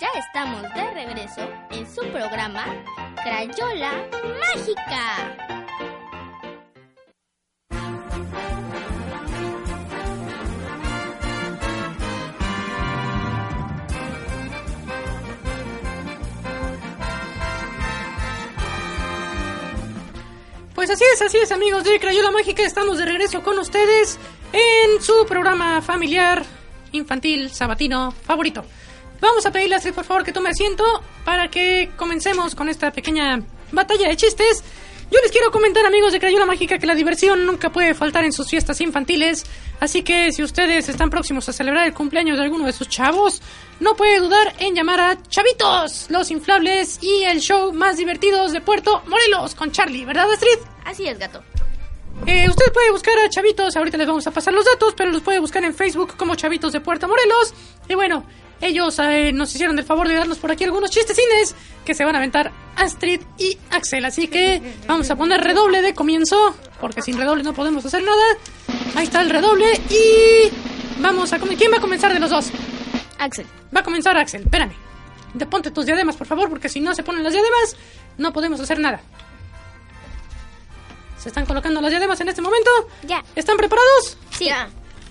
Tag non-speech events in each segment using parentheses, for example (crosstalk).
Ya estamos de regreso en su programa Crayola Mágica. Pues así es, así es amigos de Crayola Mágica, estamos de regreso con ustedes en su programa familiar infantil sabatino favorito. Vamos a pedirle a Astrid por favor que tome asiento para que comencemos con esta pequeña batalla de chistes. Yo les quiero comentar amigos de Crayola Mágica que la diversión nunca puede faltar en sus fiestas infantiles, así que si ustedes están próximos a celebrar el cumpleaños de alguno de sus chavos, no puede dudar en llamar a Chavitos, los inflables y el show más divertidos de Puerto Morelos con Charlie, ¿verdad Astrid? Así es, gato. Eh, usted puede buscar a Chavitos, ahorita les vamos a pasar los datos, pero los puede buscar en Facebook como Chavitos de Puerto Morelos. Y bueno, ellos eh, nos hicieron el favor de darnos por aquí algunos chistecines que se van a aventar Astrid y Axel. Así que vamos a poner redoble de comienzo, porque sin redoble no podemos hacer nada. Ahí está el redoble y vamos a... ¿Quién va a comenzar de los dos? Axel. Va a comenzar Axel, espérame. De ponte tus diademas, por favor, porque si no se ponen las diademas, no podemos hacer nada. Se están colocando las diademas en este momento. Ya. ¿Están preparados? Sí.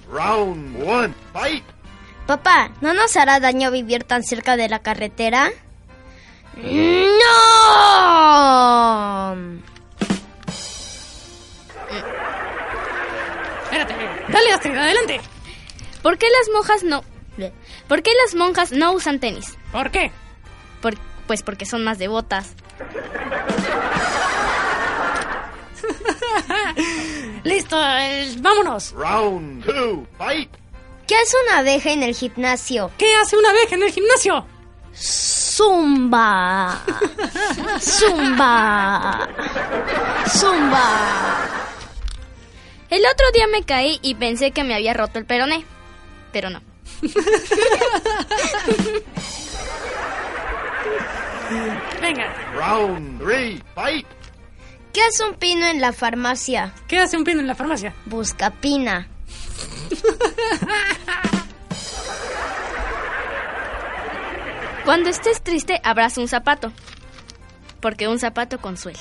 Round one, fight! Papá, ¿no nos hará daño vivir tan cerca de la carretera? ¡No! Espérate. Dale, Astrid, adelante. ¿Por qué las monjas no... ¿Por qué las monjas no usan tenis? ¿Por qué? Por- pues porque son más devotas. (laughs) Listo, eh, vámonos. Round two, fight! ¿Qué hace una abeja en el gimnasio? ¿Qué hace una abeja en el gimnasio? Zumba. Zumba. Zumba. El otro día me caí y pensé que me había roto el peroné. Pero no. (laughs) Venga. Round three, fight! ¿Qué hace un pino en la farmacia? ¿Qué hace un pino en la farmacia? Busca pina. Cuando estés triste, abraza un zapato. Porque un zapato consuela.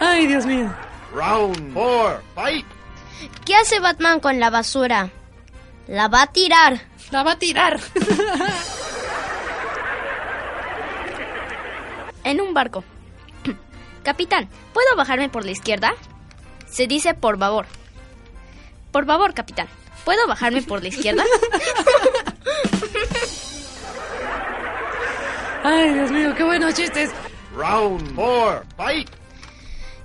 Ay, Dios mío. Round four, fight! ¿Qué hace Batman con la basura? La va a tirar. La va a tirar. En un barco. Capitán, ¿puedo bajarme por la izquierda? Se dice por favor. Por favor, capitán. ¿Puedo bajarme por la izquierda? (laughs) Ay, Dios mío, qué buenos chistes. Round four, fight!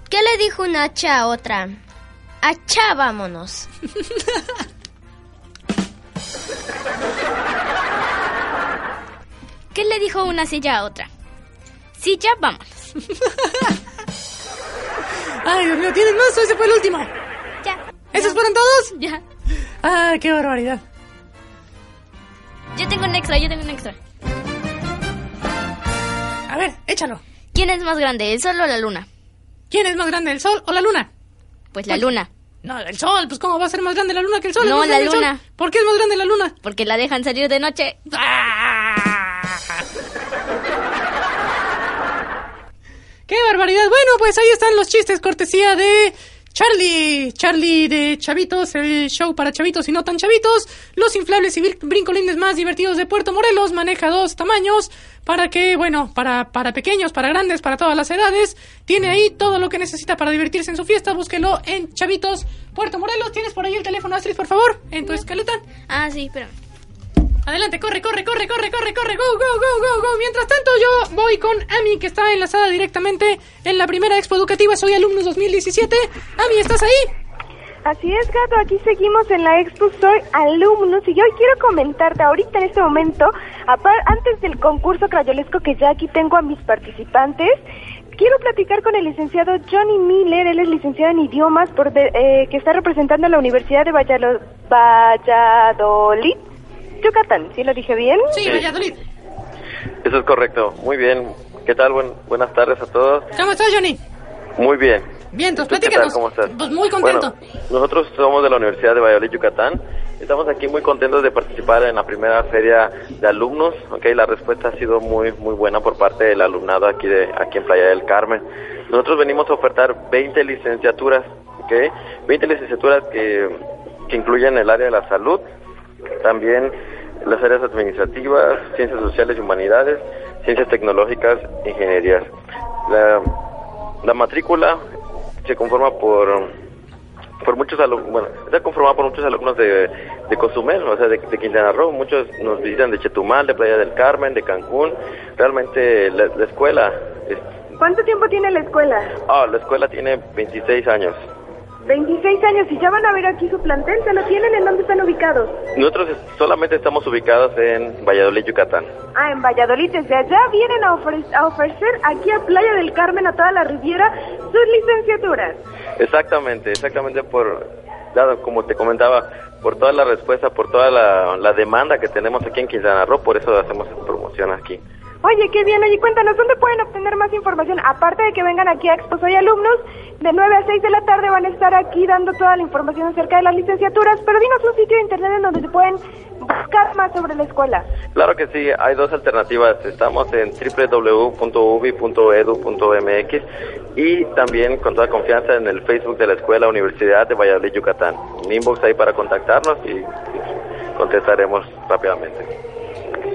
¿Qué le dijo una hacha a otra? Hacha, vámonos. ¿Qué le dijo una silla a otra? Silla, vamos. (laughs) Ay, Dios mío, ¿tienen más o ese fue el último? Ya. ¿Esos fueron todos? Ya. Ay, qué barbaridad. Yo tengo un extra, yo tengo un extra. A ver, échalo. ¿Quién es más grande, el sol o la luna? ¿Quién es más grande, el sol o la luna? Pues la luna. No, el sol, pues ¿cómo va a ser más grande la luna que el sol? No, la luna. ¿Por qué es más grande la luna? Porque la dejan salir de noche. ¡Ah! ¡Qué barbaridad! Bueno, pues ahí están los chistes cortesía de Charlie. Charlie de Chavitos, el show para chavitos y no tan chavitos. Los inflables y brin- brincolines más divertidos de Puerto Morelos. Maneja dos tamaños para que, bueno, para, para pequeños, para grandes, para todas las edades. Tiene ahí todo lo que necesita para divertirse en su fiesta. Búsquelo en Chavitos, Puerto Morelos. ¿Tienes por ahí el teléfono, Astrid, por favor? En tu escaleta. Ah, sí, pero... Adelante, corre, corre, corre, corre, corre, corre, go, go, go, go, go. Mientras tanto, yo voy con Ami, que está enlazada directamente en la primera expo educativa Soy Alumnos 2017. Ami, ¿estás ahí? Así es, gato, aquí seguimos en la expo Soy Alumnos y yo quiero comentarte ahorita en este momento, antes del concurso crayolesco que ya aquí tengo a mis participantes, quiero platicar con el licenciado Johnny Miller, él es licenciado en idiomas por de- eh, que está representando a la Universidad de Valladolid, Yucatán, ¿sí lo dije bien? Sí, Sí. Valladolid. Eso es correcto. Muy bien. ¿Qué tal? Buen- buenas tardes a todos. ¿Cómo estás, Johnny? Muy bien. Vientos, ¿Tú qué tal? platícanos. ¿Cómo estás? Pues muy contento. Bueno, nosotros somos de la Universidad de Valladolid, Yucatán. Estamos aquí muy contentos de participar en la primera feria de alumnos. Okay, la respuesta ha sido muy muy buena por parte del alumnado aquí de aquí en Playa del Carmen. Nosotros venimos a ofertar 20 licenciaturas, okay, 20 licenciaturas que, que incluyen el área de la salud, también las áreas administrativas, ciencias sociales y humanidades, ciencias tecnológicas, ingenierías. La, la matrícula se conforma por por muchos alumnos, bueno, está conformada por muchos alumnos de, de Cozumel, o sea, de, de Quintana Roo, muchos nos visitan de Chetumal, de Playa del Carmen, de Cancún, realmente la, la escuela, es, ¿Cuánto tiempo tiene la escuela? ah, la escuela tiene 26 años. 26 años y ya van a ver aquí su plantel, ¿se lo tienen? ¿En dónde están ubicados? Nosotros solamente estamos ubicados en Valladolid, Yucatán. Ah, en Valladolid, desde allá vienen a, ofre- a ofrecer aquí a Playa del Carmen, a toda la Riviera, sus licenciaturas. Exactamente, exactamente por, dado, como te comentaba, por toda la respuesta, por toda la, la demanda que tenemos aquí en Quintana Roo, por eso hacemos esta promoción aquí. Oye, qué bien. Oye, cuéntanos, ¿dónde pueden obtener más información? Aparte de que vengan aquí a Expo Soy Alumnos, de 9 a 6 de la tarde van a estar aquí dando toda la información acerca de las licenciaturas, pero dinos un sitio de internet en donde se pueden buscar más sobre la escuela. Claro que sí, hay dos alternativas. Estamos en www.ubi.edu.mx y también con toda confianza en el Facebook de la Escuela Universidad de Valladolid, Yucatán. Un inbox ahí para contactarnos y contestaremos rápidamente.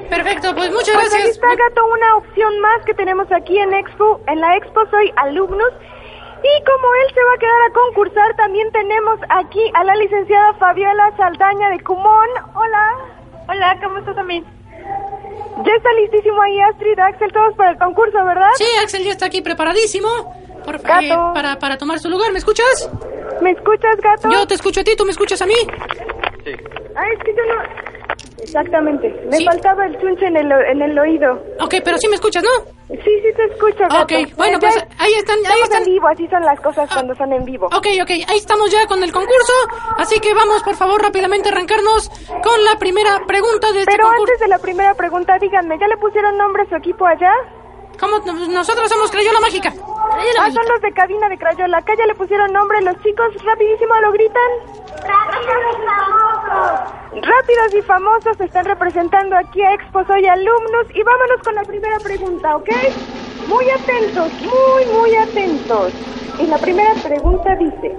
Perfecto, pues muchas Pues ahí gracias. está, Gato, una opción más que tenemos aquí en Expo. En la Expo Soy Alumnos. Y como él se va a quedar a concursar, también tenemos aquí a la licenciada Fabiola Saldaña de Cumón. Hola. Hola, ¿cómo estás también? Ya está listísimo ahí Astrid, Axel, todos para el concurso, ¿verdad? Sí, Axel ya está aquí preparadísimo por, Gato. eh, para, para tomar su lugar. ¿Me escuchas? ¿Me escuchas, Gato? Yo te escucho a ti, ¿tú me escuchas a mí? Sí. Ah, es que yo no... Exactamente. Me Sí. faltaba el chunche en el, en el oído. Ok, pero sí me escuchas, ¿no? Sí, sí te escucho, Gato. Ok, bueno, pues ahí están, ahí están. en vivo, así son las cosas cuando son en vivo. Ok, ok, ahí estamos ya con el concurso. Así que vamos, por favor, rápidamente arrancarnos con la primera pregunta de este Pero concurso. antes de la primera pregunta, díganme, ¿ya le pusieron nombre a su equipo allá? ¿Cómo? Nosotros somos Crayola Mágica. Ah, son los de cabina de Crayola. Acá ya le pusieron nombre los chicos. Rapidísimo lo gritan. Rápidos y famosos. Rápidos y famosos están representando aquí a Expo Soy Alumnos. Y vámonos con la primera pregunta, ¿ok? Muy atentos, muy, muy atentos. Y la primera pregunta dice...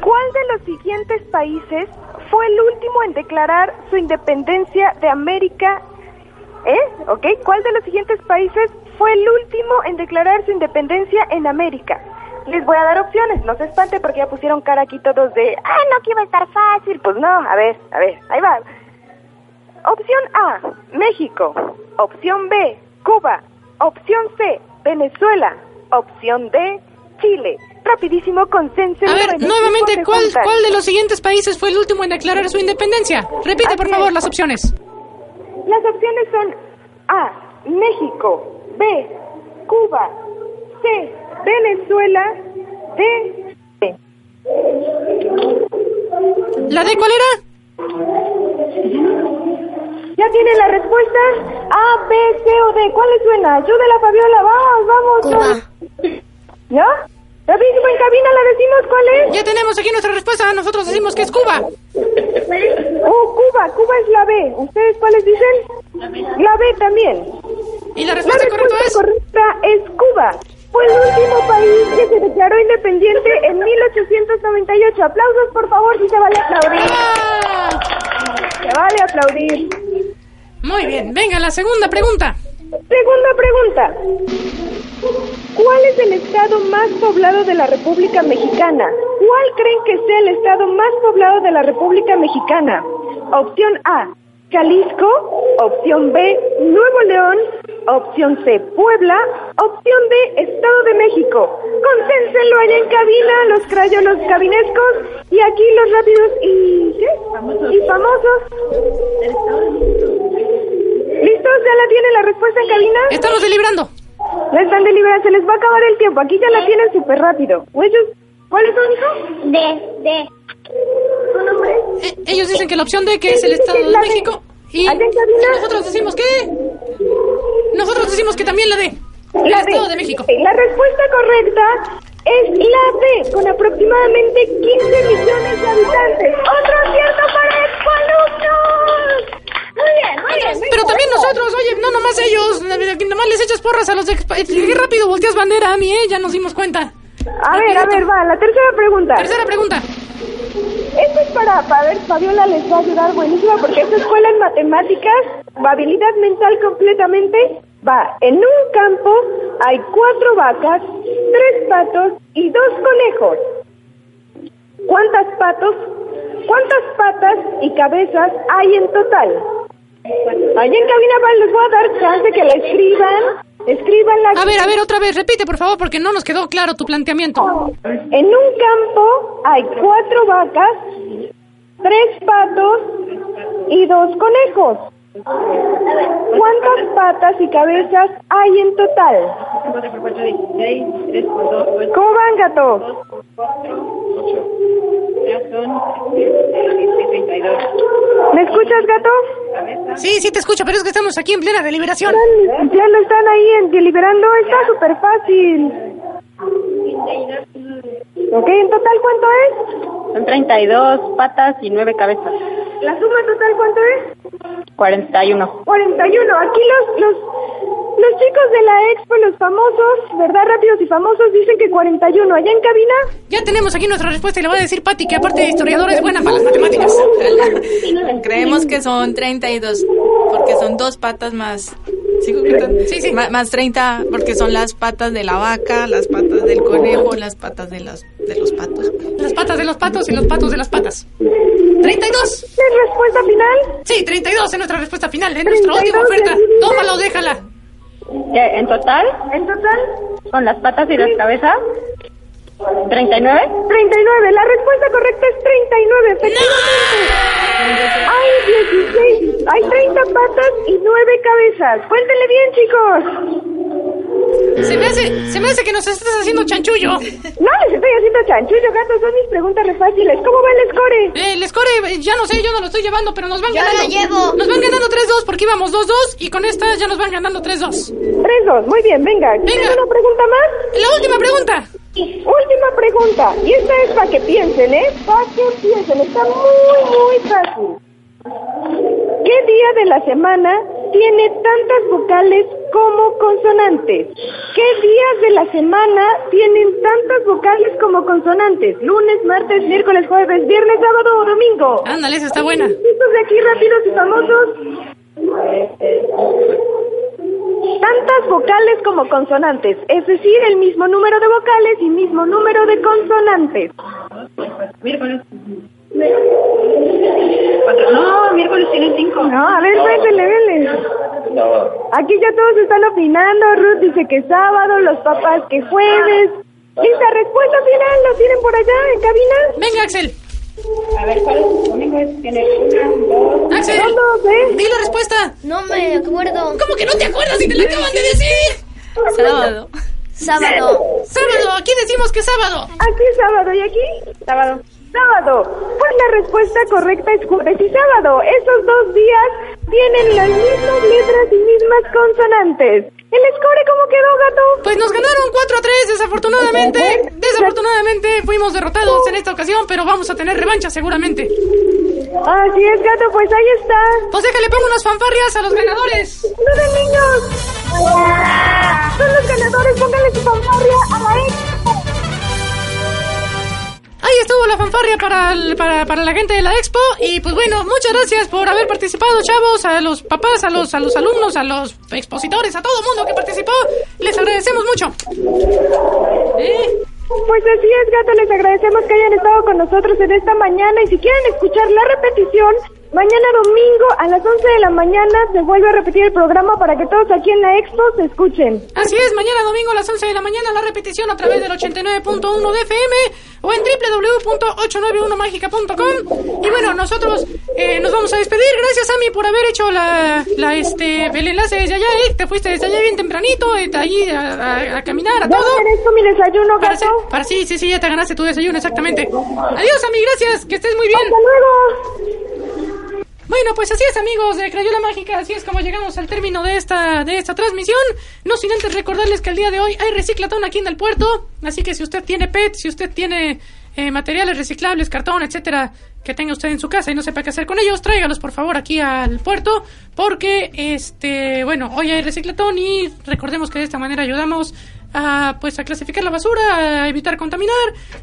¿Cuál de los siguientes países fue el último en declarar su independencia de América ¿Eh? ¿Ok? ¿Cuál de los siguientes países fue el último en declarar su independencia en América? Les voy a dar opciones, no se espante porque ya pusieron cara aquí todos de, ah, no, que iba a estar fácil. Pues no, a ver, a ver, ahí va. Opción A, México. Opción B, Cuba. Opción C, Venezuela. Opción D, Chile. Rapidísimo, consenso. A ver, nuevamente, ¿cuál, ¿cuál de los siguientes países fue el último en declarar su independencia? Repite, por favor, es. las opciones. Las opciones son A, México, B, Cuba, C, Venezuela, D, C. ¿La D cuál era? ¿Ya tienen la respuesta? A, B, C o D. ¿Cuál les suena? Ayúdela, Fabiola. Vamos, vamos. Cuba. ¿Ya? Rapidísimo en cabina la decimos cuál es. Ya tenemos aquí nuestra respuesta. Nosotros decimos que es Cuba. Oh, Cuba. Cuba es la B. ¿Ustedes cuáles dicen? La B también. Y la La respuesta correcta es... Cuba. Fue el último país que se declaró independiente en 1898. Aplausos, por favor, si se vale aplaudir. ¡Ah! Se vale aplaudir. Muy bien, venga, la segunda pregunta. Segunda pregunta. ¿Cuál es el estado más poblado de la República Mexicana? ¿Cuál creen que sea el estado más poblado de la República Mexicana? Opción A, Jalisco. Opción B, Nuevo León. Opción C, Puebla. Opción D, Estado de México. Consénsenlo allá en cabina, los crayolos cabinescos. Y aquí los rápidos y... ¿qué? Y famosos. ¿Listos? ¿Ya la tienen la respuesta en cabina? Estamos deliberando. La están deliberando, se les va a acabar el tiempo. Aquí ya la tienen súper rápido. ¿Cuál es su hijo? D, D. ¿Su nombre? Eh, ellos dicen que la opción D, que es el Estado de. México. Y Allá en cabina. nosotros decimos que... Nosotros decimos que también la D. El La Estado D. de México. La respuesta correcta es la B, con aproximadamente 15 millones de habitantes. ¡Otro acierto para exalumnos! Muy bien, muy bien. muy Pero también nosotros, oye, no nomás ellos, nomás les echas porras a los de... Qué rápido volteas bandera a mí, ¿eh? Ya nos dimos cuenta. A ver, a ver, va, la tercera pregunta. Tercera pregunta. Esto es para, para ver, Fabiola les va a ayudar buenísimo porque esta escuela en matemáticas, habilidad mental completamente, va, en un campo hay cuatro vacas, tres patos y dos conejos. ¿Cuántas patos, cuántas patas y cabezas hay en total? Allá en cabina va, les voy a dar chance que la escriban, escriban la... A ver, a ver, otra vez, repite, por favor, porque no nos quedó claro tu planteamiento. En un campo hay cuatro vacas, tres patos y dos conejos. ¿Cuántas patas y cabezas hay en total? ¿Cómo van, gato? ¿Me escuchas, gato? Sí, sí te escucho, pero es que estamos aquí en plena deliberación. Ya lo están ahí en- deliberando, está súper fácil. Ok, ¿en total cuánto es? Son 32 patas y 9 cabezas. ¿La suma total cuánto es? 41. 41. Aquí los, los, los chicos de la expo, los famosos, ¿verdad? Rápidos y famosos, dicen que 41. ¿Allá en cabina? Ya tenemos aquí nuestra respuesta y le voy a decir Pati que aparte de historiadora es buena para las matemáticas. (laughs) Creemos que son 32, porque son dos patas más. Sí, sí. Ma- más 30, porque son las patas de la vaca, las patas del conejo, las patas de los, de los patos. Las patas de los patos y los patos de las patas. 32. ¿Es respuesta final? Sí, 32 es nuestra respuesta final, es nuestra última 32 oferta. Tómalo, déjala. ¿Qué, ¿En total? ¿En total? ¿Con las patas y las cabezas? ¿39? 39. La respuesta correcta es 39, efectivamente. Hay 16. Hay 30 patas y 9 cabezas. Cuéntenle bien, chicos. Se me hace, se me hace que nos estás haciendo chanchullo. No les estoy haciendo chanchullo, gatos. Son mis preguntas re fáciles. ¿Cómo va el score? Eh, el score, eh, ya no sé, yo no lo estoy llevando, pero nos van Yo ganando. lo llevo. Nos van ganando 3-2 porque íbamos 2-2 y con esta ya nos van ganando 3-2. 3-2. Muy bien, venga. ¿Tienen Venga. una pregunta más? La última pregunta. Última pregunta, y esta es para que piensen, ¿eh? Para que piensen, está muy, muy fácil. ¿Qué día de la semana tiene tantas vocales como consonantes? ¿Qué días de la semana tienen tantas vocales como consonantes? Lunes, martes, miércoles, jueves, viernes, sábado o domingo. Ándale, esa está buena. Estos de aquí rápidos y famosos. Tantas vocales como consonantes, es decir, el mismo número de vocales y mismo número de consonantes. No, miércoles tiene 5. No, a ver, véndele, véndele. Aquí ya todos están opinando. Ruth dice que sábado, los papás que jueves. Lista, respuesta final, ¿lo tienen por allá en cabina? Venga, Axel. A ver, ¿cuál es? Domingo es- tiene una, dos... Axel. Son dos, ¿eh? Di la respuesta. No me acuerdo. ¿Cómo que no te acuerdas si te la acaban de decir? Sábado. Sábado. Sábado, aquí decimos que sábado. Aquí es sábado, ¿y aquí? Sábado. Sábado. Pues la respuesta correcta es jueves y sábado. Esos dos días tienen las mismas letras y mismas consonantes. ¿El score cómo quedó, gato? Pues nos ganaron 4 a 3, desafortunadamente. Desafortunadamente fuimos derrotados en esta ocasión, pero vamos a tener revancha seguramente. Así es, gato, pues ahí está. Pues déjale pongo unas fanfarrias a los ganadores. ¡No de niños! Son los ganadores, pónganle su fanfarria a la expo. Estuvo la fanfarria para, para, para la gente de la expo. Y pues bueno, muchas gracias por haber participado, chavos. A los papás, a los, a los alumnos, a los expositores, a todo el mundo que participó. Les agradecemos mucho. ¿Eh? Pues así es, gato, les agradecemos que hayan estado con nosotros en esta mañana y si quieren escuchar la repetición, mañana domingo a las 11 de la mañana se vuelve a repetir el programa para que todos aquí en la expo se escuchen. Así es, mañana domingo a las 11 de la mañana la repetición a través del 89.1 de FM o en www.891magica.com. Y bueno, nosotros eh, nos vamos a despedir. Gracias, Ami, por haber hecho la, la este, el enlace desde allá. Eh. Te fuiste desde allá bien tempranito, eh, ahí a, a- a caminar, a ¿Ya todo. merezco mi desayuno, Para, hacer- para sí, sí, sí, ya te ganaste tu desayuno, exactamente. Adiós, Ami, gracias, que estés muy bien. ¡Hasta luego! Bueno, pues así es, amigos de Crayola Mágica, así es como llegamos al término de esta, de esta transmisión. No sin antes recordarles que el día de hoy hay reciclatón aquí en el puerto, así que si usted tiene PET, si usted tiene eh, materiales reciclables, cartón, etcétera, que tenga usted en su casa y no sepa qué hacer con ellos, tráigalos por favor aquí al puerto, porque este, bueno, hoy hay reciclatón y recordemos que de esta manera ayudamos a pues a clasificar la basura, a evitar contaminar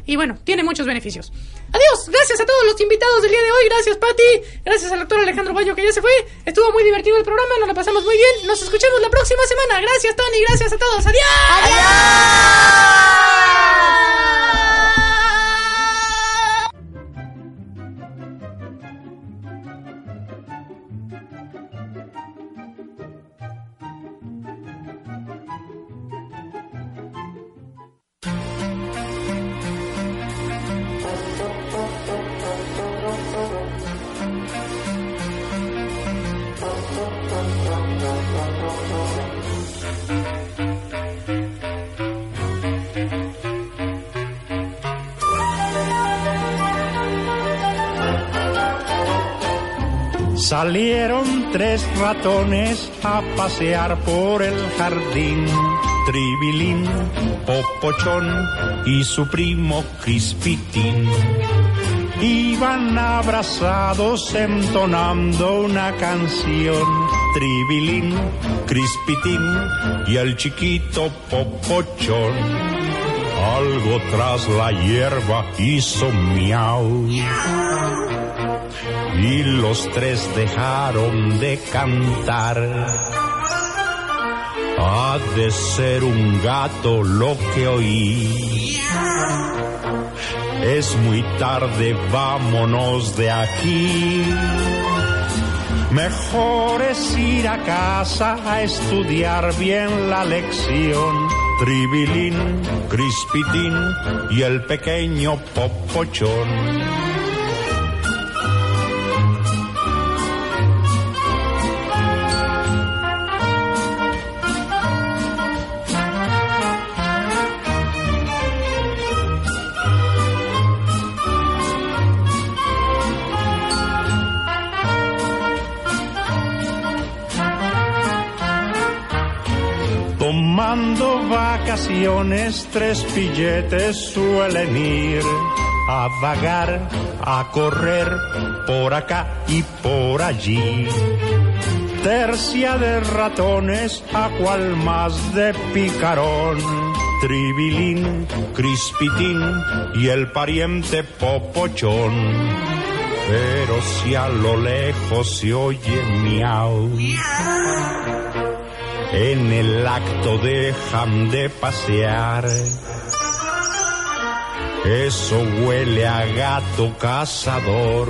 y bueno, tiene muchos beneficios. Adiós, gracias a todos los invitados del día de hoy, gracias Patti, gracias al doctor Alejandro Bayo que ya se fue, estuvo muy divertido el programa, nos lo pasamos muy bien, nos escuchamos la próxima semana, gracias Tony, gracias a todos, adiós. Salieron tres ratones a pasear por el jardín. Tribilín, Popochón y su primo Crispitín. Iban abrazados entonando una canción. Tribilín, Crispitín y el chiquito Popochón. Algo tras la hierba hizo miau y los tres dejaron de cantar. Ha de ser un gato lo que oí. Es muy tarde, vámonos de aquí. Mejor es ir a casa a estudiar bien la lección. Tribilín, Crispitín y el pequeño Popochón. Tomando vacaciones, tres pilletes suelen ir a vagar, a correr por acá y por allí. Tercia de ratones, a cual más de picarón. Tribilín, Crispitín y el pariente Popochón. Pero si a lo lejos se oye miau en el acto dejan de pasear. Eso huele a gato cazador.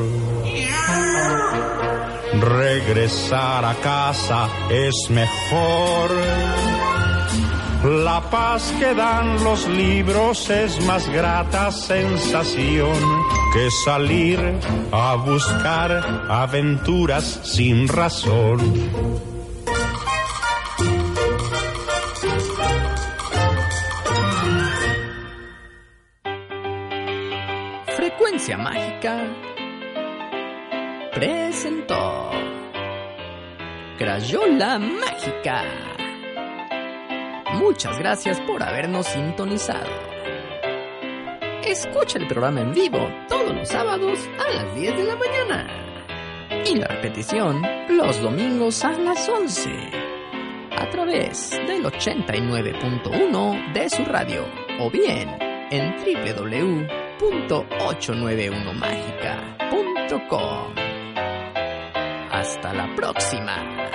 Regresar a casa es mejor. La paz que dan los libros es más grata sensación que salir a buscar aventuras sin razón. Crayola Mágica. Muchas gracias por habernos sintonizado. Escucha el programa en vivo todos los sábados a las 10 de la mañana y la repetición los domingos a las 11 a través del 89.1 de su radio o bien en www.891mágica.com. Hasta la próxima.